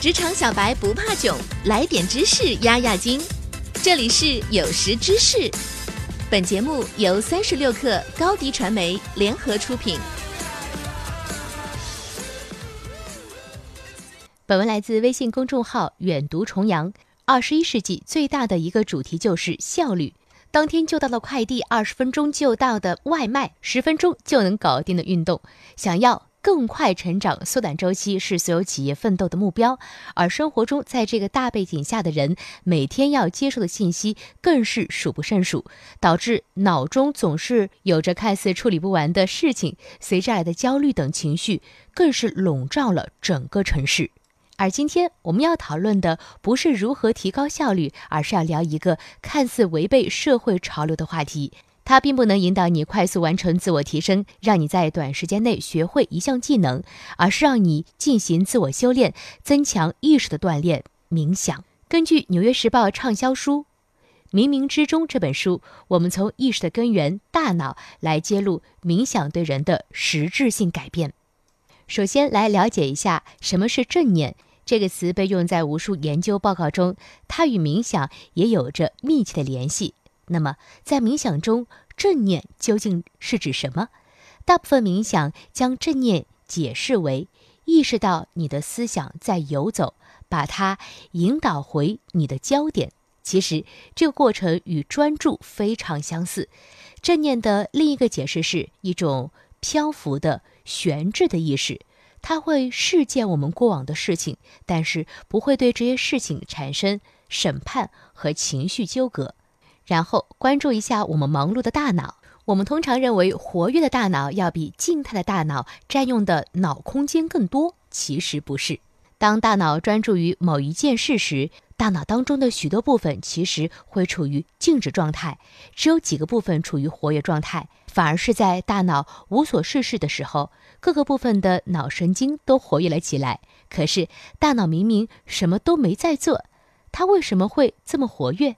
职场小白不怕囧，来点知识压压惊。这里是有识知识，本节目由三十六克高低传媒联合出品。本文来自微信公众号远读重阳。二十一世纪最大的一个主题就是效率。当天就到的快递，二十分钟就到的外卖，十分钟就能搞定的运动，想要。更快成长、缩短周期是所有企业奋斗的目标，而生活中在这个大背景下的人，每天要接受的信息更是数不胜数，导致脑中总是有着看似处理不完的事情，随之而来的焦虑等情绪，更是笼罩了整个城市。而今天我们要讨论的不是如何提高效率，而是要聊一个看似违背社会潮流的话题。它并不能引导你快速完成自我提升，让你在短时间内学会一项技能，而是让你进行自我修炼、增强意识的锻炼——冥想。根据《纽约时报》畅销书《冥冥之中》这本书，我们从意识的根源——大脑来揭露冥想对人的实质性改变。首先，来了解一下什么是正念。这个词被用在无数研究报告中，它与冥想也有着密切的联系。那么，在冥想中，正念究竟是指什么？大部分冥想将正念解释为意识到你的思想在游走，把它引导回你的焦点。其实，这个过程与专注非常相似。正念的另一个解释是一种漂浮的、悬置的意识，它会视见我们过往的事情，但是不会对这些事情产生审判和情绪纠葛。然后关注一下我们忙碌的大脑。我们通常认为活跃的大脑要比静态的大脑占用的脑空间更多，其实不是。当大脑专注于某一件事时，大脑当中的许多部分其实会处于静止状态，只有几个部分处于活跃状态。反而是在大脑无所事事的时候，各个部分的脑神经都活跃了起来。可是大脑明明什么都没在做，它为什么会这么活跃？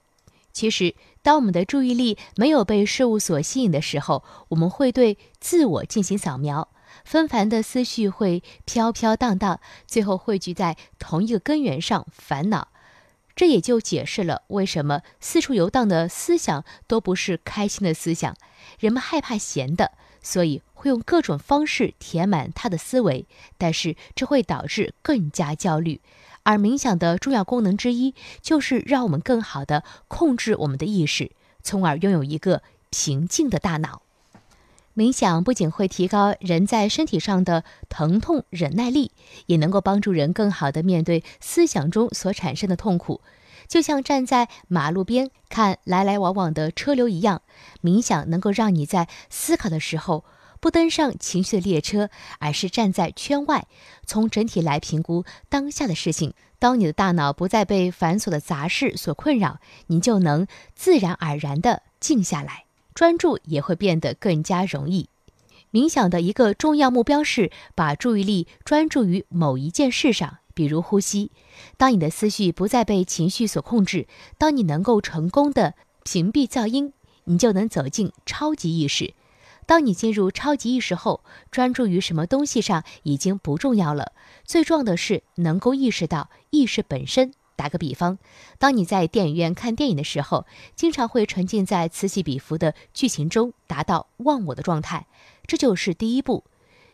其实。当我们的注意力没有被事物所吸引的时候，我们会对自我进行扫描，纷繁的思绪会飘飘荡荡，最后汇聚在同一个根源上——烦恼。这也就解释了为什么四处游荡的思想都不是开心的思想。人们害怕闲的，所以会用各种方式填满他的思维，但是这会导致更加焦虑。而冥想的重要功能之一，就是让我们更好地控制我们的意识，从而拥有一个平静的大脑。冥想不仅会提高人在身体上的疼痛忍耐力，也能够帮助人更好地面对思想中所产生的痛苦。就像站在马路边看来来往往的车流一样，冥想能够让你在思考的时候。不登上情绪的列车，而是站在圈外，从整体来评估当下的事情。当你的大脑不再被繁琐的杂事所困扰，你就能自然而然地静下来，专注也会变得更加容易。冥想的一个重要目标是把注意力专注于某一件事上，比如呼吸。当你的思绪不再被情绪所控制，当你能够成功的屏蔽噪音，你就能走进超级意识。当你进入超级意识后，专注于什么东西上已经不重要了，最重要的是能够意识到意识本身。打个比方，当你在电影院看电影的时候，经常会沉浸在此起彼伏的剧情中，达到忘我的状态，这就是第一步。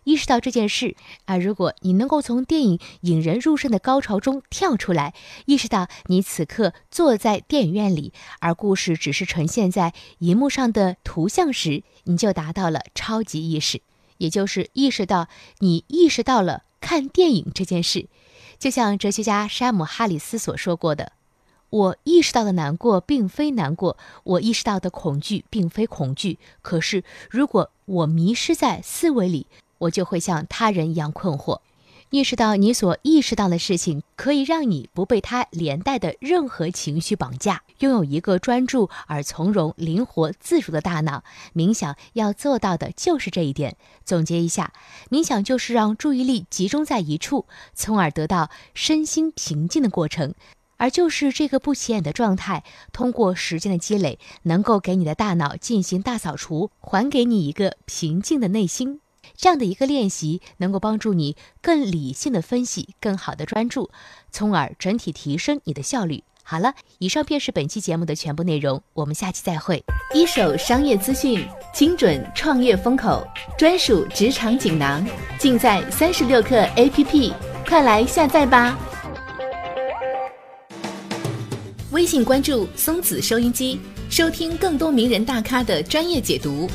意识到这件事，而如果你能够从电影引人入胜的高潮中跳出来，意识到你此刻坐在电影院里，而故事只是呈现在荧幕上的图像时，你就达到了超级意识，也就是意识到你意识到了看电影这件事。就像哲学家山姆·哈里斯所说过的：“我意识到的难过并非难过，我意识到的恐惧并非恐惧。可是，如果我迷失在思维里，”我就会像他人一样困惑，意识到你所意识到的事情可以让你不被它连带的任何情绪绑架，拥有一个专注而从容、灵活自如的大脑。冥想要做到的就是这一点。总结一下，冥想就是让注意力集中在一处，从而得到身心平静的过程。而就是这个不起眼的状态，通过时间的积累，能够给你的大脑进行大扫除，还给你一个平静的内心。这样的一个练习能够帮助你更理性的分析，更好的专注，从而整体提升你的效率。好了，以上便是本期节目的全部内容，我们下期再会。一手商业资讯，精准创业风口，专属职场锦囊，尽在三十六课 APP，快来下载吧！微信关注松子收音机，收听更多名人大咖的专业解读。